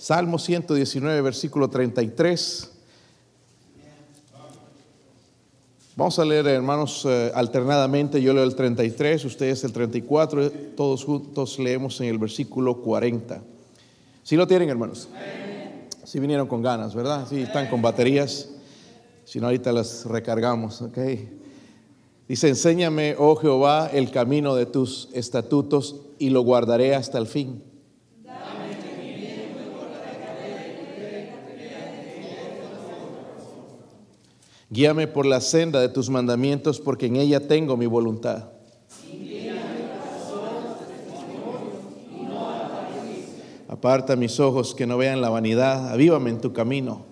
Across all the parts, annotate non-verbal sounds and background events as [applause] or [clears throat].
Salmo 119, versículo 33. Vamos a leer, hermanos, eh, alternadamente. Yo leo el 33, ustedes el 34. Todos juntos leemos en el versículo 40. ¿Sí lo tienen, hermanos? Sí vinieron con ganas, ¿verdad? Sí, están con baterías. Si no, ahorita las recargamos, ¿ok? Dice, enséñame, oh Jehová, el camino de tus estatutos y lo guardaré hasta el fin. Guíame por la senda de tus mandamientos, porque en ella tengo mi voluntad. Aparta mis ojos que no vean la vanidad, avívame en tu camino.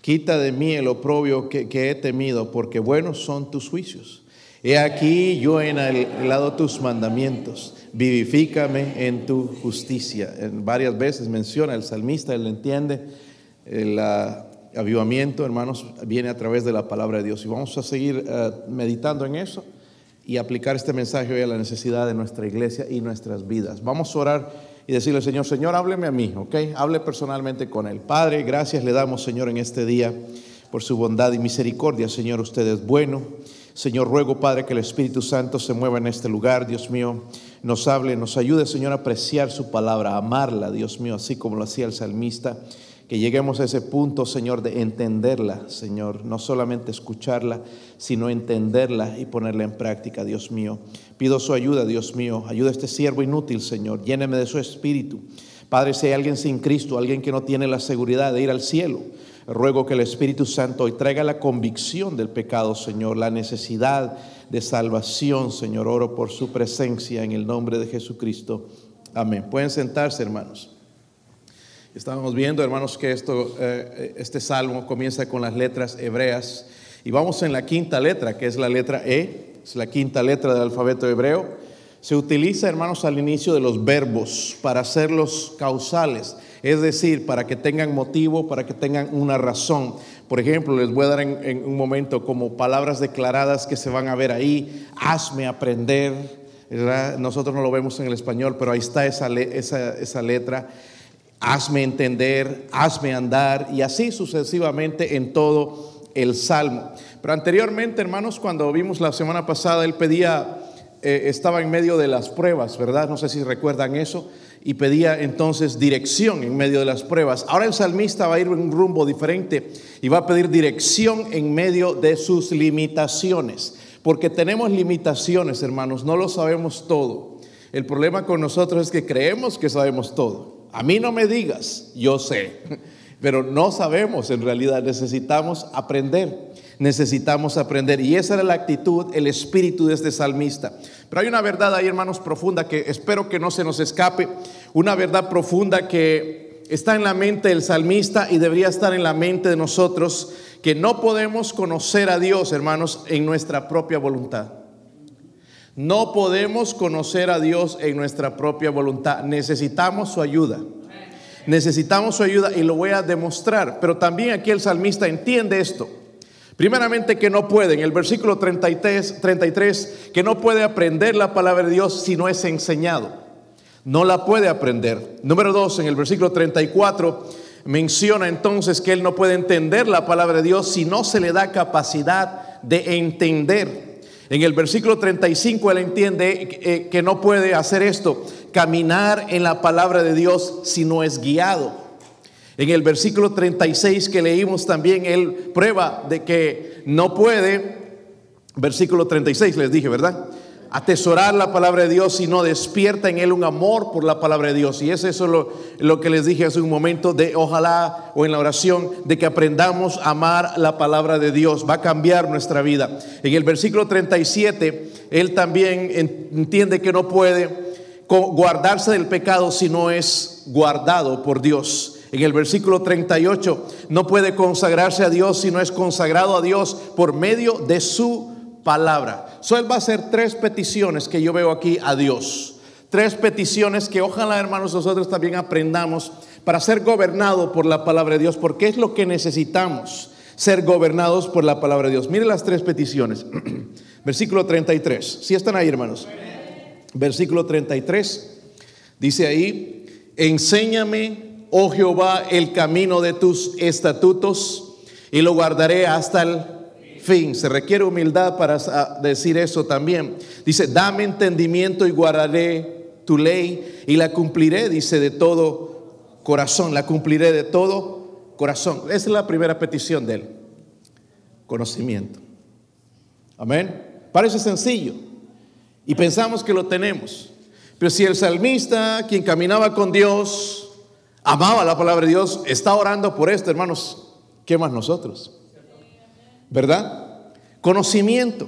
Quita de mí el oprobio que, he temido, porque buenos son tus juicios. He aquí yo en el lado tus mandamientos. Vivifícame en tu justicia. En varias veces menciona el salmista, él entiende el ah, avivamiento, hermanos, viene a través de la palabra de Dios. Y vamos a seguir ah, meditando en eso y aplicar este mensaje hoy a la necesidad de nuestra iglesia y nuestras vidas. Vamos a orar y decirle, Señor, Señor, hábleme a mí, ¿ok? Hable personalmente con Él. Padre, gracias le damos, Señor, en este día por su bondad y misericordia. Señor, usted es bueno. Señor, ruego, Padre, que el Espíritu Santo se mueva en este lugar, Dios mío, nos hable, nos ayude, Señor, a apreciar su palabra, a amarla, Dios mío, así como lo hacía el salmista. Que lleguemos a ese punto, Señor, de entenderla, Señor, no solamente escucharla, sino entenderla y ponerla en práctica, Dios mío. Pido su ayuda, Dios mío. Ayuda a este siervo inútil, Señor. Lléneme de su espíritu. Padre, si hay alguien sin Cristo, alguien que no tiene la seguridad de ir al cielo, ruego que el Espíritu Santo hoy traiga la convicción del pecado, Señor, la necesidad de salvación, Señor. Oro por su presencia en el nombre de Jesucristo. Amén. Pueden sentarse, hermanos. Estábamos viendo, hermanos, que esto, eh, este salmo comienza con las letras hebreas y vamos en la quinta letra, que es la letra E, es la quinta letra del alfabeto hebreo. Se utiliza, hermanos, al inicio de los verbos para hacerlos causales, es decir, para que tengan motivo, para que tengan una razón. Por ejemplo, les voy a dar en, un momento como palabras declaradas que se van a ver ahí, hazme aprender. Nosotros no lo vemos en el español, pero ahí está esa, esa, esa letra hazme entender, hazme andar y así sucesivamente en todo el salmo. Pero anteriormente, hermanos, cuando vimos la semana pasada, él pedía, eh, estaba en medio de las pruebas, ¿verdad? No sé si recuerdan eso, y pedía entonces dirección en medio de las pruebas. Ahora el salmista va a ir en un rumbo diferente y va a pedir dirección en medio de sus limitaciones, porque tenemos limitaciones, hermanos, no lo sabemos todo. El problema con nosotros es que creemos que sabemos todo. A mí no me digas, yo sé, [laughs] pero no sabemos en realidad, necesitamos aprender, necesitamos aprender. Y esa era la actitud, el espíritu de este salmista. Pero hay una verdad ahí, hermanos, profunda que espero que no se nos escape, una verdad profunda que está en la mente del salmista y debería estar en la mente de nosotros, que no podemos conocer a Dios, hermanos, en nuestra propia voluntad. No podemos conocer a Dios en nuestra propia voluntad. Necesitamos su ayuda. Necesitamos su ayuda y lo voy a demostrar. Pero también aquí el salmista entiende esto. Primeramente que no puede, en el versículo 33, 33, que no puede aprender la palabra de Dios si no es enseñado. No la puede aprender. Número dos, en el versículo 34 menciona entonces que él no puede entender la palabra de Dios si no se le da capacidad de entender. En el versículo 35 él entiende eh, que no puede hacer esto, caminar en la palabra de Dios si no es guiado. En el versículo 36 que leímos también, él prueba de que no puede, versículo 36 les dije, ¿verdad? atesorar la palabra de Dios, sino despierta en él un amor por la palabra de Dios. Y es eso lo, lo que les dije hace un momento, de ojalá o en la oración, de que aprendamos a amar la palabra de Dios. Va a cambiar nuestra vida. En el versículo 37, él también entiende que no puede guardarse del pecado si no es guardado por Dios. En el versículo 38, no puede consagrarse a Dios si no es consagrado a Dios por medio de su palabra. So, él va a hacer tres peticiones que yo veo aquí a Dios. Tres peticiones que ojalá, hermanos, nosotros también aprendamos para ser gobernados por la palabra de Dios, porque es lo que necesitamos, ser gobernados por la palabra de Dios. Mire las tres peticiones. [clears throat] Versículo 33. Si están ahí, hermanos. versículo 33, dice ahí, enséñame, oh Jehová, el camino de tus estatutos y lo guardaré hasta el fin. Se requiere humildad para decir eso también. Dice, dame entendimiento y guardaré tu ley y la cumpliré, dice, de todo corazón, la cumpliré de todo corazón. Esa es la primera petición de él, conocimiento. Amén. Parece sencillo y pensamos que lo tenemos. Pero si el salmista, quien caminaba con Dios, amaba la palabra de Dios, está orando por esto, hermanos, ¿qué más nosotros? ¿Verdad? Conocimiento.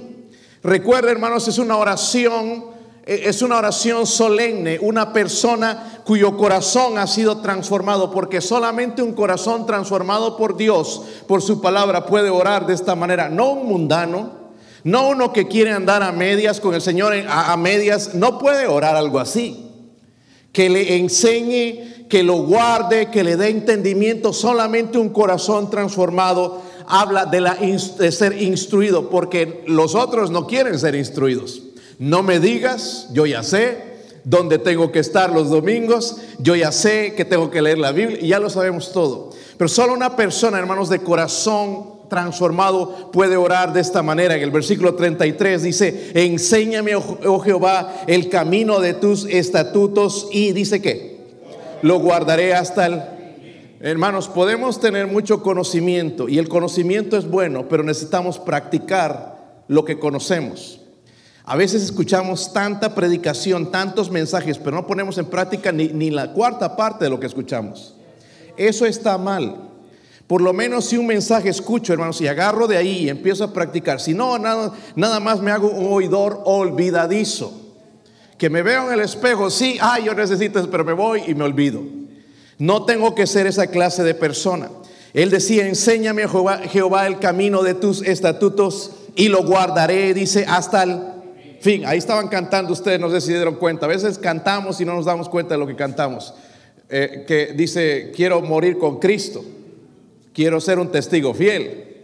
Recuerda, hermanos, es una oración, e, es una oración solemne, una persona cuyo corazón ha sido transformado, porque solamente un corazón transformado por Dios, por su palabra, puede orar de esta manera, no un mundano, no uno que quiere andar a medias con el Señor, a, medias, no puede orar algo así. Que le enseñe, que lo guarde, que le dé entendimiento. Solamente un corazón transformado habla de, ser instruido, porque los otros no quieren ser instruidos. No me digas, yo ya sé dónde tengo que estar los domingos, yo ya sé que tengo que leer la Biblia, y ya lo sabemos todo. Pero solo una persona, hermanos, de corazón transformado puede orar de esta manera. En el versículo 33 dice, enséñame, oh, oh Jehová, el camino de tus estatutos y dice que lo guardaré hasta el... Hermanos, podemos tener mucho conocimiento y el conocimiento es bueno, pero necesitamos practicar lo que conocemos. A veces escuchamos tanta predicación, tantos mensajes, pero no ponemos en práctica ni, ni la cuarta parte de lo que escuchamos. Eso está mal. Por lo menos si un mensaje escucho, hermanos, y agarro de ahí y empiezo a practicar. Si no, nada, nada más me hago un oidor olvidadizo. Que me veo en el espejo, sí, ay, yo necesito, pero me voy y me olvido. No tengo que ser esa clase de persona. Él decía, enséñame Jehová, Jehová el camino de tus estatutos y lo guardaré, dice, hasta el fin. Ahí estaban cantando ustedes, no sé si dieron cuenta. A veces cantamos y no nos damos cuenta de lo que cantamos. Eh, que dice, quiero morir con Cristo. Quiero ser un testigo fiel.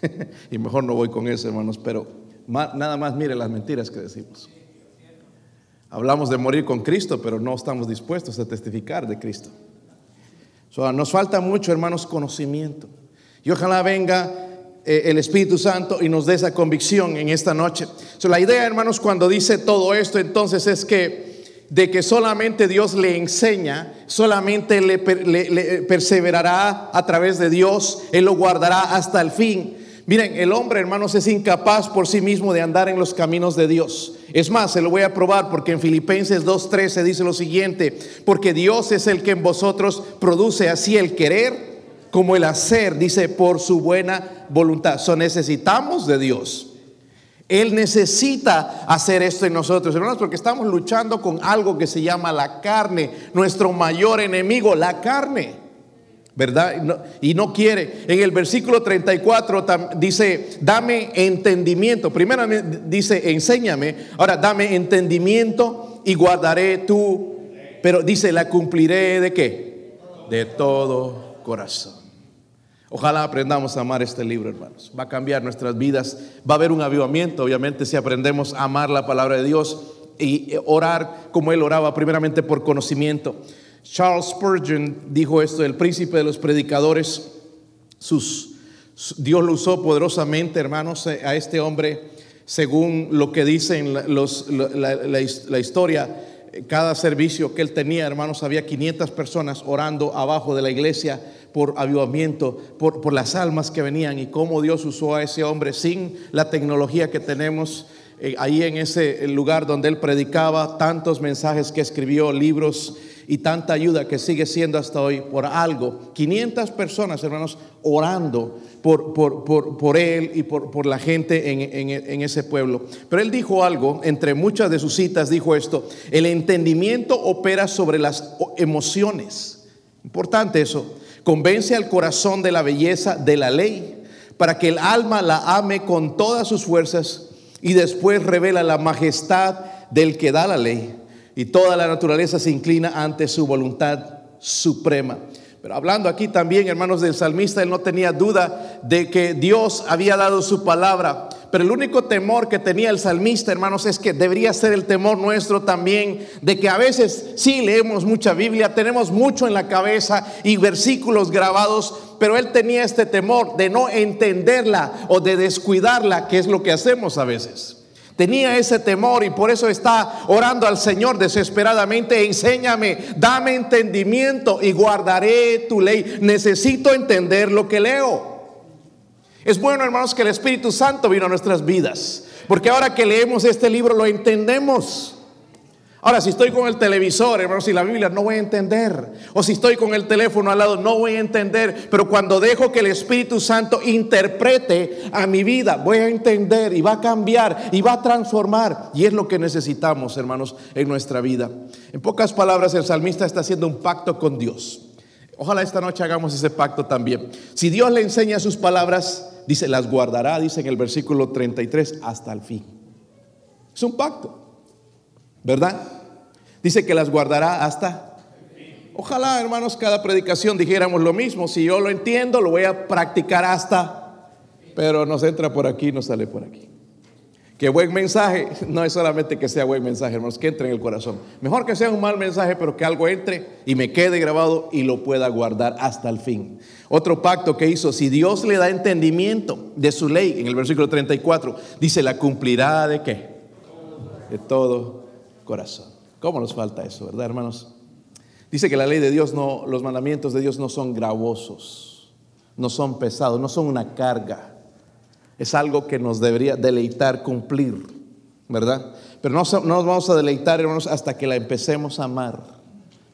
[laughs] y mejor no voy con eso, hermanos, pero nada más mire las mentiras que decimos. Hablamos de morir con Cristo, pero no estamos dispuestos a testificar de Cristo. nos falta mucho, hermanos, conocimiento. Y ojalá venga eh, el Espíritu Santo y nos dé esa convicción en esta noche. la idea, hermanos, cuando dice todo esto, entonces es que de que solamente Dios le enseña, solamente le, perseverará a través de Dios, Él lo guardará hasta el fin. Miren, el hombre, hermanos, es incapaz por sí mismo de andar en los caminos de Dios. Es más, se lo voy a probar porque en Filipenses 2.13 dice lo siguiente, porque Dios es el que en vosotros produce así el querer como el hacer, dice, por su buena voluntad. So necesitamos de Dios. Él necesita hacer esto en nosotros, hermanos, porque estamos luchando con algo que se llama la carne, nuestro mayor enemigo, la carne. ¿Verdad? Y no, quiere. En el versículo 34 dice, dame entendimiento. Primero dice, enséñame. Ahora, dame entendimiento y guardaré tú. Pero dice, la cumpliré de qué? De todo corazón. Ojalá aprendamos a amar este libro, hermanos. Va a cambiar nuestras vidas. Va a haber un avivamiento, obviamente, si aprendemos a amar la palabra de Dios y orar como él oraba, primeramente por conocimiento. Charles Spurgeon dijo esto, el príncipe de los predicadores. Dios lo usó poderosamente, hermanos, a este hombre, según lo que dicen los, la, la historia cada servicio que él tenía, hermanos, había 500 personas orando abajo de la iglesia por avivamiento, por, por las almas que venían y cómo Dios usó a ese hombre sin la tecnología que tenemos eh, ahí en ese lugar donde él predicaba, tantos mensajes que escribió, libros y tanta ayuda que sigue siendo hasta hoy por algo. 500 personas, hermanos, orando por, por, por, por él y por, la gente en, en, en, ese pueblo. Pero él dijo algo, entre muchas de sus citas dijo esto, el entendimiento opera sobre las emociones. Importante eso convence al corazón de la belleza de la ley, para que el alma la ame con todas sus fuerzas y después revela la majestad del que da la ley y toda la naturaleza se inclina ante su voluntad suprema. Pero hablando aquí también, hermanos del salmista, él no tenía duda de que Dios había dado su palabra. Pero el único temor que tenía el salmista, hermanos, es que debería ser el temor nuestro también, de que a veces sí leemos mucha Biblia, tenemos mucho en la cabeza y versículos grabados, pero él tenía este temor de no entenderla o de descuidarla, que es lo que hacemos a veces. Tenía ese temor y por eso está orando al Señor desesperadamente. Enséñame, dame entendimiento y guardaré tu ley. Necesito entender lo que leo. Es bueno, hermanos, que el Espíritu Santo vino a nuestras vidas. Porque ahora que leemos este libro lo entendemos. Ahora, si estoy con el televisor, hermanos, y la Biblia no voy a entender. O si estoy con el teléfono al lado, no voy a entender. Pero cuando dejo que el Espíritu Santo interprete a mi vida, voy a entender y va a cambiar y va a transformar. Y es lo que necesitamos, hermanos, en nuestra vida. En pocas palabras, el salmista está haciendo un pacto con Dios. Ojalá esta noche hagamos ese pacto también. Si Dios le enseña sus palabras, dice, las guardará, dice en el versículo 33, hasta el fin. Es un pacto. ¿Verdad? Dice que las guardará hasta... Ojalá, hermanos, cada predicación dijéramos lo mismo. Si yo lo entiendo, lo voy a practicar hasta... Pero nos entra por aquí, nos sale por aquí. Que buen mensaje, [laughs] no es solamente que sea buen mensaje, hermanos, que entre en el corazón. Mejor que sea un mal mensaje, pero que algo entre y me quede grabado y lo pueda guardar hasta el fin. Otro pacto que hizo, si Dios le da entendimiento de su ley, en el versículo 34, dice, la cumplirá de qué? De todo corazón. ¿Cómo nos falta eso, verdad, hermanos? Dice que la ley de Dios no, los mandamientos de Dios no son gravosos, no son pesados, no son una carga. Es algo que nos debería deleitar cumplir, ¿verdad? Pero no, no nos vamos a deleitar, hermanos, hasta que la empecemos a amar,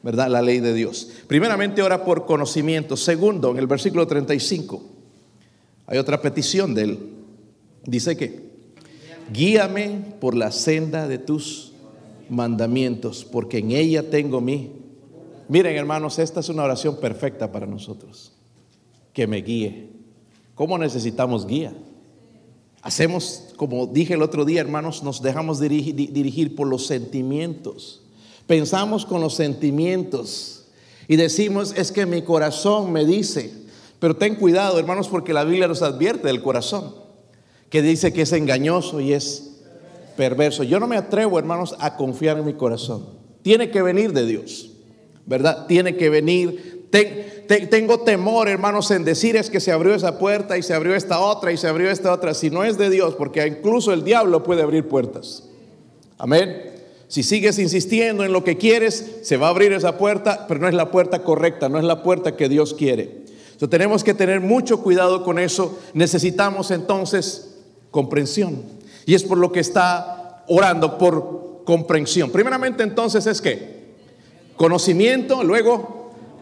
¿verdad? La ley de Dios. Primeramente, ora por conocimiento. Segundo, en el versículo 35, hay otra petición de él. Dice que, guíame por la senda de tus mandamientos, porque en ella tengo mi. Miren, hermanos, esta es una oración perfecta para nosotros. Que me guíe. ¿Cómo necesitamos guía? Hacemos, como dije el otro día, hermanos, nos dejamos dirigir, dirigir por los sentimientos. Pensamos con los sentimientos y decimos, es que mi corazón me dice, pero ten cuidado, hermanos, porque la Biblia nos advierte del corazón, que dice que es engañoso y es perverso. Yo no me atrevo, hermanos, a confiar en mi corazón. Tiene que venir de Dios, ¿verdad? Tiene que venir. tengo temor, hermanos, en decir es que se abrió esa puerta y se abrió esta otra y se abrió esta otra. Si no es de Dios, porque incluso el diablo puede abrir puertas. Amén. Si sigues insistiendo en lo que quieres, se va a abrir esa puerta, pero no es la puerta correcta, no es la puerta que Dios quiere. Entonces tenemos que tener mucho cuidado con eso. Necesitamos entonces comprensión. Y es por lo que está orando por comprensión. Primeramente entonces es que conocimiento, luego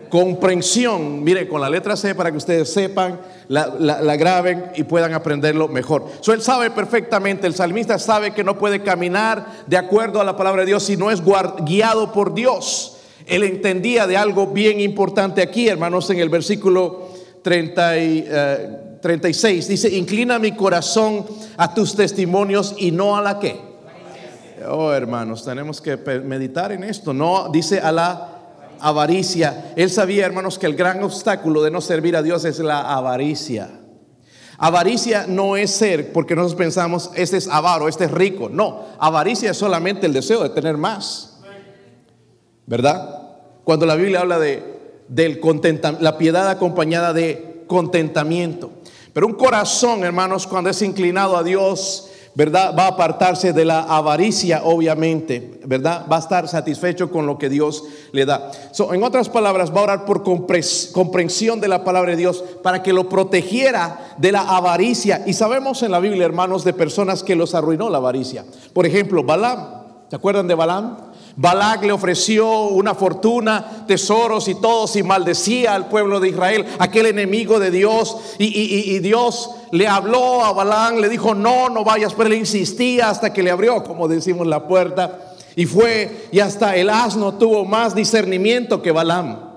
comprensión. Mire, con la letra C para que ustedes sepan, la, graben y puedan aprenderlo mejor. So, él sabe perfectamente, el salmista sabe que no puede caminar de acuerdo a la palabra de Dios si no es guiado por Dios. Él entendía de algo bien importante aquí, hermanos, en el versículo 30 y, 36 dice, inclina mi corazón a tus testimonios y no a la que. Oh, hermanos, tenemos que meditar en esto. No, dice a la avaricia. Él sabía, hermanos, que el gran obstáculo de no servir a Dios es la avaricia. Avaricia no es ser, porque nosotros pensamos, este es avaro, este es rico. No, avaricia es solamente el deseo de tener más. ¿Verdad? Cuando la Biblia habla de del la piedad acompañada de contentamiento. Pero un corazón, hermanos, cuando es inclinado a Dios, ¿verdad? Va a apartarse de la avaricia, obviamente, ¿verdad? Va a estar satisfecho con lo que Dios le da. en otras palabras, va a orar por comprensión de la palabra de Dios para que lo protegiera de la avaricia. Y sabemos en la Biblia, hermanos, de personas que los arruinó la avaricia. Por ejemplo, Balaam. ¿Se acuerdan de Balaam? Balac le ofreció una fortuna, tesoros y todo, y maldecía al pueblo de Israel, aquel enemigo de Dios. Y, Dios le habló a Balaam, le dijo, no, no vayas, pero él insistía hasta que le abrió, como decimos, la puerta. Y fue, y hasta el asno tuvo más discernimiento que Balaam.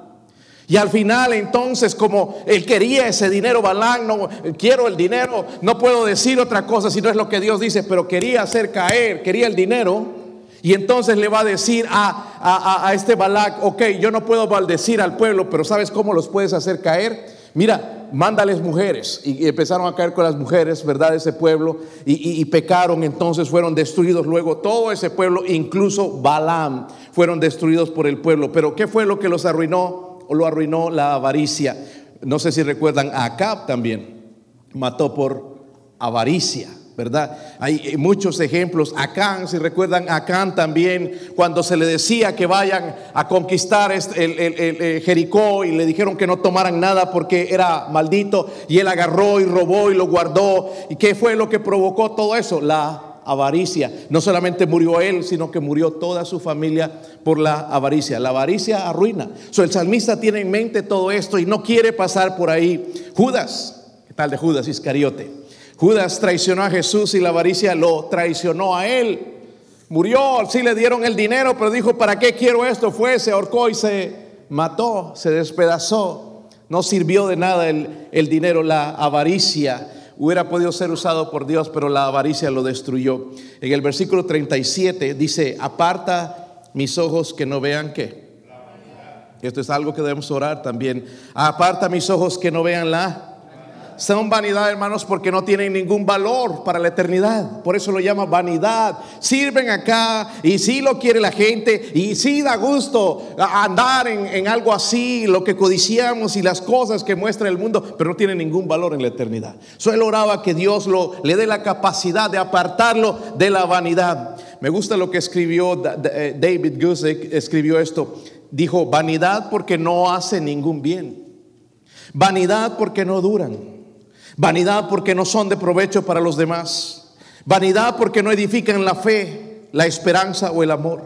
Y al final entonces como él quería ese dinero, Balaam, no quiero el dinero, no puedo decir otra cosa si no es lo que Dios dice, pero quería hacer caer, quería el dinero. Y entonces le va a decir a, a, este Balac, ok, yo no puedo maldecir al pueblo, pero ¿sabes cómo los puedes hacer caer? Mira, mándales mujeres. Y, empezaron a caer con las mujeres, ¿verdad? Ese pueblo. Y, y, pecaron, entonces fueron destruidos. Luego todo ese pueblo, incluso Balaam, fueron destruidos por el pueblo. Pero ¿qué fue lo que los arruinó? O lo arruinó la avaricia. No sé si recuerdan, a Acab también mató por avaricia. ¿Verdad? Hay eh, muchos ejemplos. Acán, si recuerdan, Acán también, cuando se le decía que vayan a conquistar el, el, Jericó y le dijeron que no tomaran nada porque era maldito, y él agarró y robó y lo guardó. ¿Y qué fue lo que provocó todo eso? La avaricia. No solamente murió él, sino que murió toda su familia por la avaricia. La avaricia arruina. So, el salmista tiene en mente todo esto y no quiere pasar por ahí. Judas, ¿qué tal de Judas Iscariote? Judas traicionó a Jesús y la avaricia lo traicionó a él. Murió, sí le dieron el dinero, pero dijo, ¿para qué quiero esto? Fue, se ahorcó y se mató, se despedazó. No sirvió de nada el, el dinero, la avaricia hubiera podido ser usado por Dios, pero la avaricia lo destruyó. En el versículo 37 dice, aparta mis ojos que no vean qué. Esto es algo que debemos orar también. Aparta mis ojos que no vean la son vanidad, hermanos, porque no tienen ningún valor para la eternidad. Por eso lo llama vanidad. Sirven acá y sí lo quiere la gente y sí da gusto andar en, algo así, lo que codiciamos y las cosas que muestra el mundo, pero no tiene ningún valor en la eternidad. Solo oraba que Dios lo, le dé la capacidad de apartarlo de la vanidad. Me gusta lo que escribió eh, David Gusick, escribió esto. Dijo, vanidad porque no hace ningún bien. Vanidad porque no duran. Vanidad porque no son de provecho para los demás. Vanidad porque no edifican la fe, la esperanza o el amor.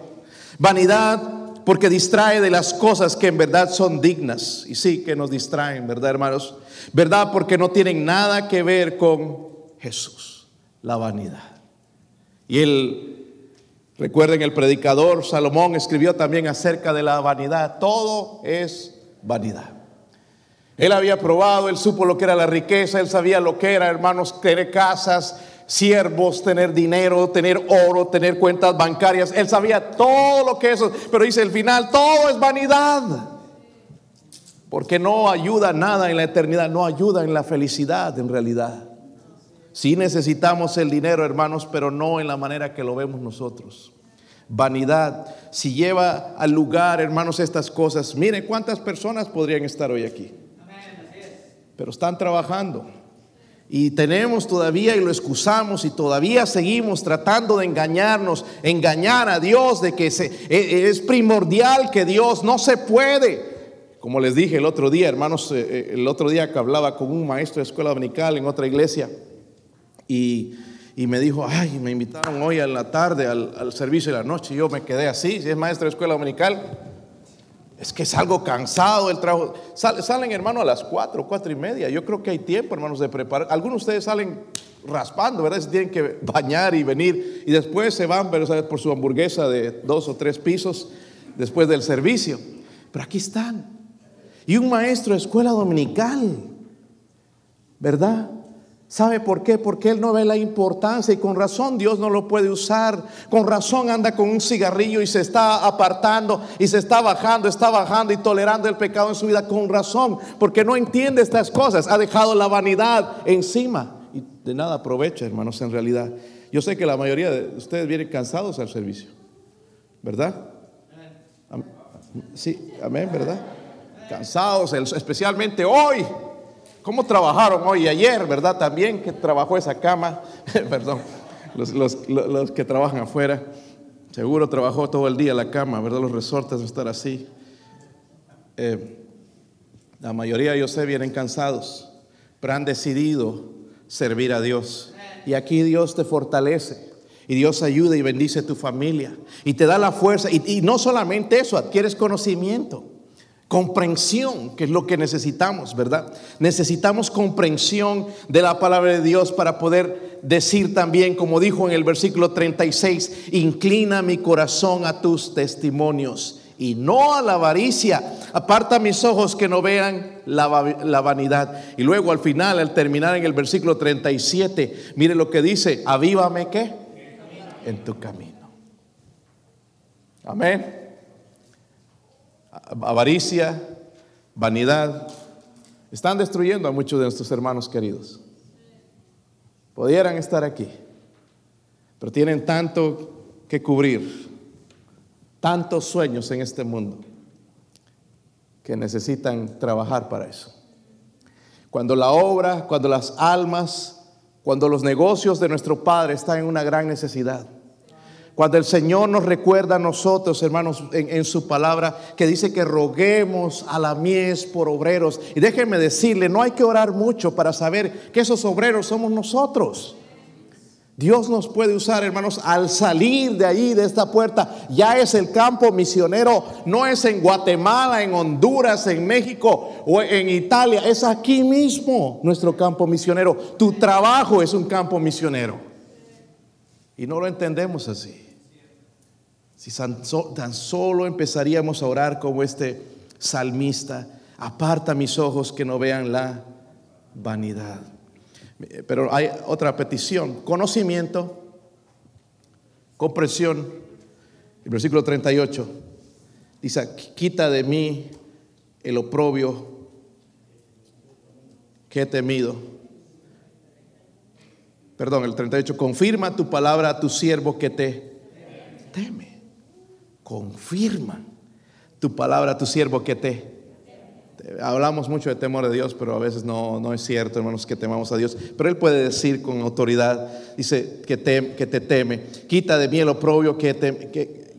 Vanidad porque distrae de las cosas que en verdad son dignas. Y sí que nos distraen, ¿verdad, hermanos? Verdad porque no tienen nada que ver con Jesús, la vanidad. Y él, recuerden, el predicador Salomón escribió también acerca de la vanidad. Todo es vanidad. Él había probado, él supo lo que era la riqueza, él sabía lo que era, hermanos, tener casas, siervos, tener dinero, tener oro, tener cuentas bancarias. Él sabía todo lo que eso, pero dice el final, todo es vanidad. Porque no ayuda nada en la eternidad, no ayuda en la felicidad en realidad. Sí necesitamos el dinero, hermanos, pero no en la manera que lo vemos nosotros. Vanidad, si lleva al lugar, hermanos, estas cosas, miren cuántas personas podrían estar hoy aquí pero están trabajando. Y tenemos todavía y lo excusamos y todavía seguimos tratando de engañarnos, engañar a Dios de que se, e, e, es primordial que Dios no se puede. Como les dije el otro día, hermanos, eh, eh, el otro día que hablaba con un maestro de escuela dominical en otra iglesia y, me dijo, ay, me invitaron hoy a la tarde al, al servicio de la noche y yo me quedé así, si es maestro de escuela dominical, es que salgo cansado del trabajo. salen, hermano, a las cuatro, cuatro y media. Yo creo que hay tiempo, hermanos, de preparar. Algunos de ustedes salen raspando, ¿verdad? Se tienen que bañar y venir. Y después se van, pero por su hamburguesa de dos o tres pisos después del servicio. Pero aquí están. Y un maestro de escuela dominical, ¿verdad? ¿Sabe por qué? Porque él no ve la importancia y con razón Dios no lo puede usar. Con razón anda con un cigarrillo y se está apartando y se está bajando, está bajando y tolerando el pecado en su vida con razón, porque no entiende estas cosas. Ha dejado la vanidad encima y de nada aprovecha, hermanos, en realidad. Yo sé que la mayoría de ustedes vienen cansados al servicio, ¿verdad? Sí, amén, ¿verdad? Cansados, especialmente hoy. ¿Cómo trabajaron hoy y ayer, verdad? También que trabajó esa cama, [laughs] perdón, los, que trabajan afuera, seguro trabajó todo el día la cama, ¿verdad? Los resortes de estar así. Eh, la mayoría, yo sé, vienen cansados, pero han decidido servir a Dios. Y aquí Dios te fortalece. Y Dios ayuda y bendice tu familia. Y te da la fuerza. y no solamente eso, adquieres conocimiento. Comprensión, que es lo que necesitamos, ¿verdad? Necesitamos comprensión de la palabra de Dios para poder decir también, como dijo en el versículo 36, inclina mi corazón a tus testimonios y no a la avaricia. Aparta mis ojos que no vean la, la, vanidad. Y luego al final, al terminar en el versículo 37, mire lo que dice, avívame qué? En tu camino. Amén. Avaricia, vanidad, están destruyendo a muchos de nuestros hermanos queridos. Pudieran estar aquí, pero tienen tanto que cubrir, tantos sueños en este mundo, que necesitan trabajar para eso. Cuando la obra, cuando las almas, cuando los negocios de nuestro Padre están en una gran necesidad, cuando el Señor nos recuerda a nosotros, hermanos, en, su palabra, que dice que roguemos a la mies por obreros. Y déjenme decirle, no hay que orar mucho para saber que esos obreros somos nosotros. Dios nos puede usar, hermanos, al salir de ahí, de esta puerta, ya es el campo misionero, no es en Guatemala, en Honduras, en México o en Italia, es aquí mismo nuestro campo misionero. Tu trabajo es un campo misionero. Y no lo entendemos así. Si tan solo empezaríamos a orar como este salmista, aparta mis ojos que no vean la vanidad. Pero hay otra petición, conocimiento, comprensión. El versículo 38 dice, quita de mí el oprobio que he temido. Perdón, el 38, confirma tu palabra a tu siervo que te teme confirma tu palabra, tu siervo que te, Hablamos mucho de temor de Dios, pero a veces no, no es cierto, hermanos, que temamos a Dios. Pero Él puede decir con autoridad, dice, que te, que te teme. Quita de mí el oprobio que,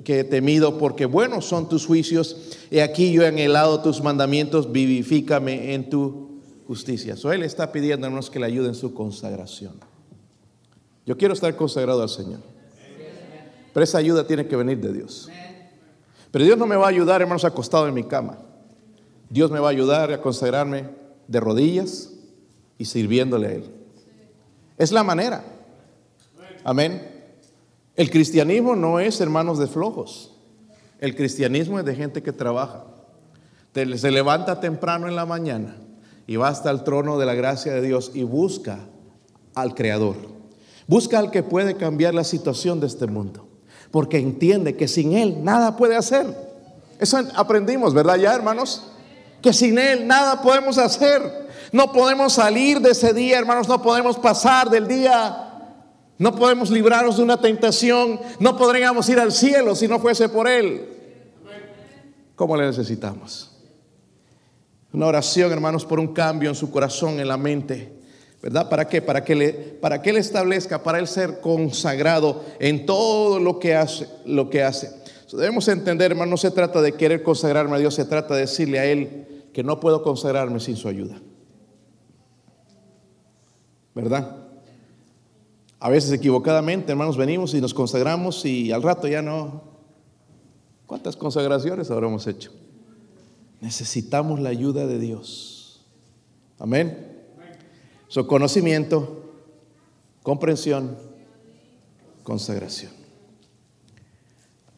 que, he temido, porque buenos son tus juicios. Y aquí yo he anhelado tus mandamientos, vivifícame en tu justicia. So, él está pidiendo, hermanos, que le ayuden en su consagración. Yo quiero estar consagrado al Señor. Pero esa ayuda tiene que venir de Dios. Pero Dios no me va a ayudar, hermanos, acostado en mi cama. Dios me va a ayudar a consagrarme de rodillas y sirviéndole a Él. Es la manera. Amén. El cristianismo no es, hermanos, de flojos. El cristianismo es de gente que trabaja. Se levanta temprano en la mañana y va hasta el trono de la gracia de Dios y busca al Creador. Busca al que puede cambiar la situación de este mundo porque entiende que sin Él nada puede hacer. Eso aprendimos, ¿verdad ya, hermanos? Que sin Él nada podemos hacer. No podemos salir de ese día, hermanos, no podemos pasar del día. No podemos librarnos de una tentación. No podríamos ir al cielo si no fuese por Él. ¿Cómo le necesitamos? Una oración, hermanos, por un cambio en su corazón, en la mente. ¿Verdad? ¿Para qué? Para que, le, para que Él establezca, para Él ser consagrado en todo lo que hace. Lo que hace. debemos entender, hermano, no se trata de querer consagrarme a Dios, se trata de decirle a Él que no puedo consagrarme sin su ayuda. ¿Verdad? A veces equivocadamente, hermanos, venimos y nos consagramos y al rato ya no. ¿Cuántas consagraciones habremos hecho? Necesitamos la ayuda de Dios. Amén. Su conocimiento, comprensión, consagración.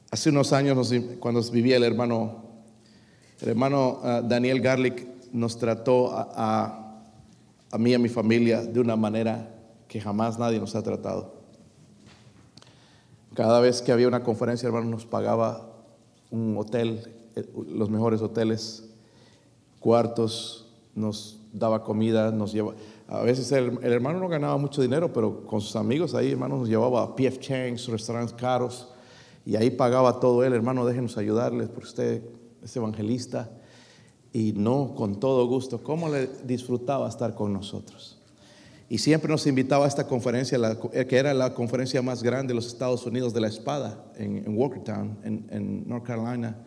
Hace unos años, cuando vivía el hermano, el hermano ah, Daniel Garlic nos trató a, a, mí y a mi familia de una manera que jamás nadie nos ha tratado. Cada vez que había una conferencia, hermano, nos pagaba un hotel, eh, los mejores hoteles, cuartos, nos daba comida, nos llevaba a veces el, hermano no ganaba mucho dinero, pero con sus amigos ahí, hermano, nos llevaba a PF Chang's, restaurantes caros, y ahí pagaba todo él, hermano, déjenos ayudarles, porque usted es evangelista, y no con todo gusto, ¿cómo le disfrutaba estar con nosotros? Y siempre nos invitaba a esta conferencia, que era la conferencia más grande de los Estados Unidos de la espada, en, en Walkertown, en, en North Carolina.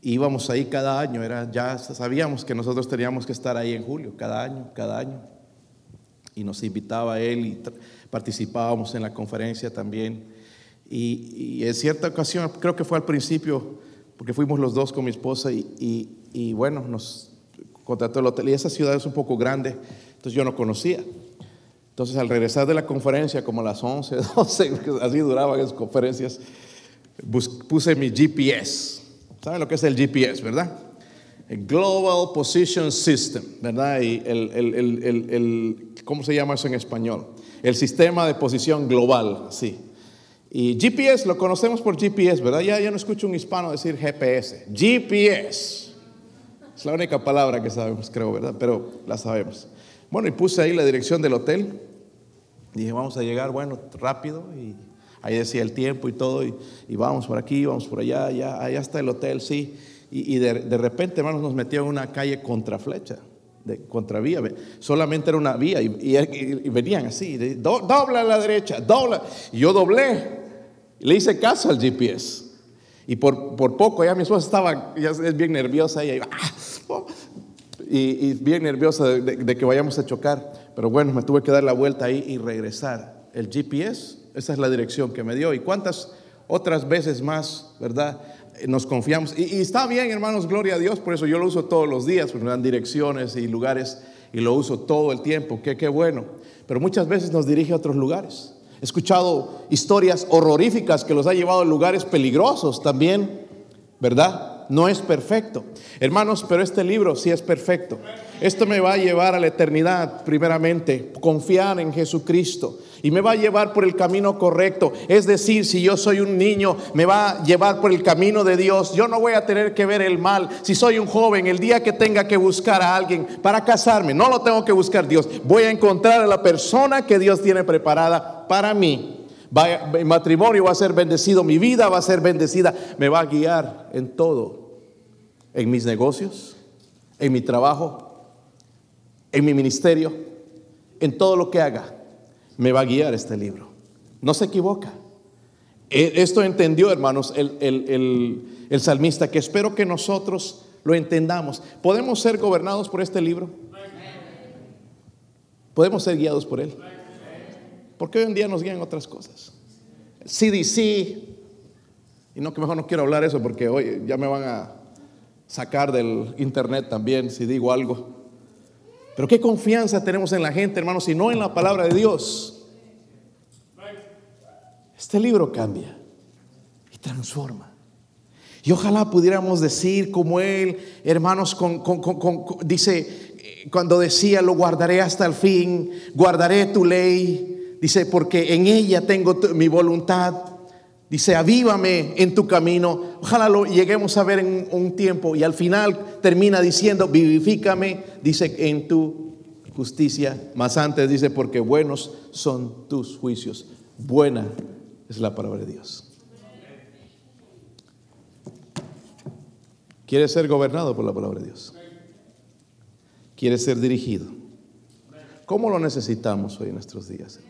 Íbamos ahí cada año, era, ya sabíamos que nosotros teníamos que estar ahí en julio, cada año, cada año y nos invitaba a él y participábamos en la conferencia también. Y, en cierta ocasión, creo que fue al principio, porque fuimos los dos con mi esposa y, y, bueno, nos contrató el hotel. Y esa ciudad es un poco grande, entonces yo no conocía. Entonces al regresar de la conferencia, como a las 11, 12, [laughs] así duraban esas conferencias, puse mi GPS. ¿Saben lo que es el GPS, verdad? El Global Position System, ¿verdad? Y el, el, el, ¿cómo se llama eso en español? El sistema de posición global, sí. Y GPS lo conocemos por GPS, ¿verdad? Ya, ya no escucho un hispano decir GPS. GPS. Es la única palabra que sabemos, creo, ¿verdad? Pero la sabemos. Bueno, y puse ahí la dirección del hotel. Dije, vamos a llegar, bueno, rápido. Y ahí decía el tiempo y todo. Y, vamos por aquí, vamos por allá, allá, allá está el hotel, sí. Y, de, repente, hermanos, nos metió en una calle contraflecha, de contravía. Solamente era una vía y, venían así, dobla a la derecha, dobla. Y yo doblé, y le hice caso al GPS. Y por, por poco ya mi esposa estaba, ya es bien nerviosa, y, y, bien nerviosa de, que vayamos a chocar. Pero bueno, me tuve que dar la vuelta ahí y regresar. El GPS, esa es la dirección que me dio. ¿Y cuántas otras veces más, verdad? Nos confiamos. Y, está bien, hermanos, gloria a Dios, por eso yo lo uso todos los días, porque me dan direcciones y lugares y lo uso todo el tiempo, que qué bueno. Pero muchas veces nos dirige a otros lugares. He escuchado historias horroríficas que los ha llevado a lugares peligrosos también, ¿verdad? No es perfecto. Hermanos, pero este libro sí es perfecto. Esto me va a llevar a la eternidad, primeramente, confiar en Jesucristo. Y me va a llevar por el camino correcto. Es decir, si yo soy un niño, me va a llevar por el camino de Dios. Yo no voy a tener que ver el mal. Si soy un joven, el día que tenga que buscar a alguien para casarme, no lo tengo que buscar Dios. Voy a encontrar a la persona que Dios tiene preparada para mí. mi matrimonio va a ser bendecido, mi vida va a ser bendecida. Me va a guiar en todo. En mis negocios, en mi trabajo, en mi ministerio, en todo lo que haga, me va a guiar este libro. No se equivoca. E, esto entendió, hermanos, el, salmista, que espero que nosotros lo entendamos. ¿Podemos ser gobernados por este libro? ¿Podemos ser guiados por él? Porque hoy en día nos guían otras cosas. CDC, y no que mejor no quiero hablar eso porque hoy ya me van a sacar del internet también si digo algo. Pero qué confianza tenemos en la gente, hermanos, y no en la palabra de Dios. Este libro cambia y transforma. Y ojalá pudiéramos decir como él, hermanos, dice, eh, cuando decía, lo guardaré hasta el fin, guardaré tu ley, dice, porque en ella tengo mi voluntad. Dice, avívame en tu camino. Ojalá lo lleguemos a ver en un tiempo. Y al final termina diciendo, vivifícame, dice, en tu justicia. Más antes dice, porque buenos son tus juicios. Buena es la palabra de Dios. ¿Quiere ser gobernado por la palabra de Dios? ¿Quiere ser dirigido? ¿Cómo lo necesitamos hoy en nuestros días?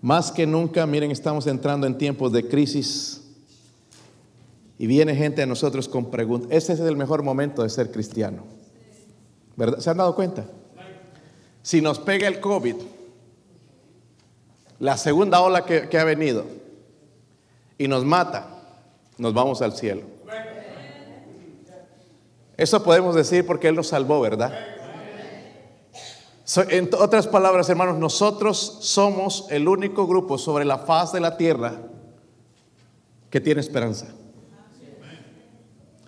Más que nunca, miren, estamos entrando en tiempos de crisis y viene gente a nosotros con preguntas. Ese es el mejor momento de ser cristiano. ¿Verdad? ¿Se han dado cuenta? Si nos pega el COVID, la segunda ola que, que ha venido, y nos mata, nos vamos al cielo. Eso podemos decir porque Él nos salvó, ¿verdad? En otras palabras, hermanos, nosotros somos el único grupo sobre la faz de la tierra que tiene esperanza.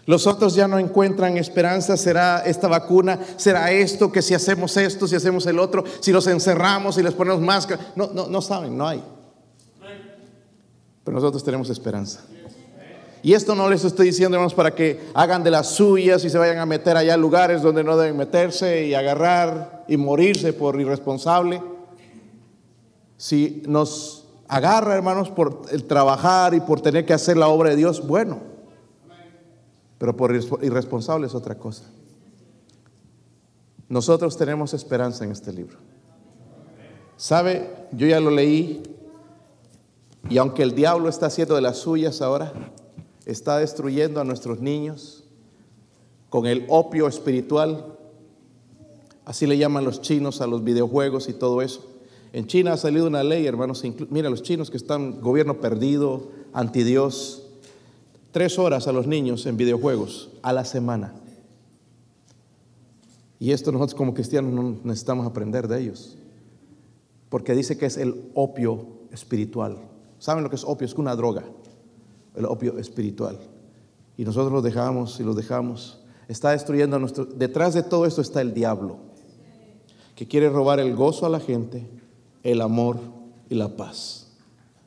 Los otros ya no encuentran esperanza, será esta vacuna, será esto, que si hacemos esto, si hacemos el otro, si los encerramos, y les ponemos máscara. No, no, no saben, no hay. Pero nosotros tenemos esperanza. Y esto no les estoy diciendo, hermanos, para que hagan de las suyas y se vayan a meter allá en lugares donde no deben meterse y agarrar y morirse por irresponsable. Si nos agarra, hermanos, por el trabajar y por tener que hacer la obra de Dios, bueno. Pero por irresponsable es otra cosa. Nosotros tenemos esperanza en este libro. ¿Sabe? Yo ya lo leí y aunque el diablo está haciendo de las suyas ahora, está destruyendo a nuestros niños con el opio espiritual. Así le llaman los chinos a los videojuegos y todo eso. En China ha salido una ley, hermanos. Mira, los chinos que están gobierno perdido, anti Dios, tres horas a los niños en videojuegos a la semana. Y esto nosotros como cristianos no necesitamos aprender de ellos. Porque dice que es el opio espiritual. ¿Saben lo que es opio? Es una droga el opio espiritual. Y nosotros los dejamos y los dejamos. Está destruyendo a nuestro... Detrás de todo esto está el diablo, que quiere robar el gozo a la gente, el amor y la paz.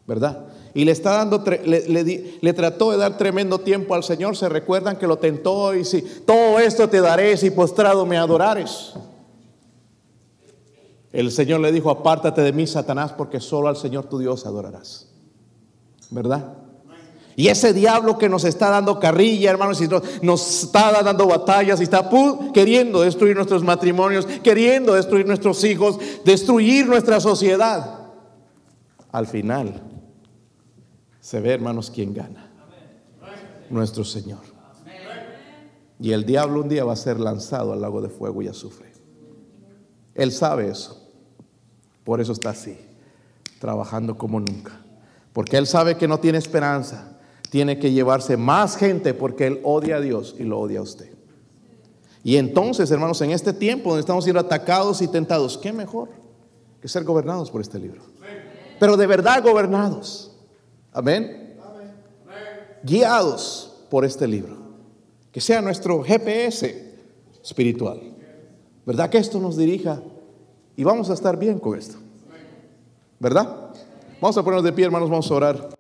¿Verdad? y le está dando, le, le, trató de dar tremendo tiempo al Señor. Se recuerdan que lo tentó y si todo esto te daré si postrado me adorares. El Señor le dijo, apártate de mí, Satanás, porque solo al Señor tu Dios adorarás. ¿Verdad? Y ese diablo que nos está dando carrilla, hermanos, y nos, está dando batallas y está queriendo destruir nuestros matrimonios, queriendo destruir nuestros hijos, destruir nuestra sociedad. Al final, se ve, hermanos, quién gana. Nuestro Señor. Y el diablo un día va a ser lanzado al lago de fuego y azufre. Él sabe eso. Por eso está así, trabajando como nunca. Porque Él sabe que no tiene esperanza. Tiene que llevarse más gente porque Él odia a Dios y lo odia a usted. Y entonces, hermanos, en este tiempo donde estamos siendo atacados y tentados, ¿qué mejor que ser gobernados por este libro? Pero de verdad gobernados. Amén. Guiados por este libro. Que sea nuestro GPS espiritual. ¿Verdad que esto nos dirija y vamos a estar bien con esto. ¿Verdad? Vamos a ponernos de pie, hermanos, vamos a orar.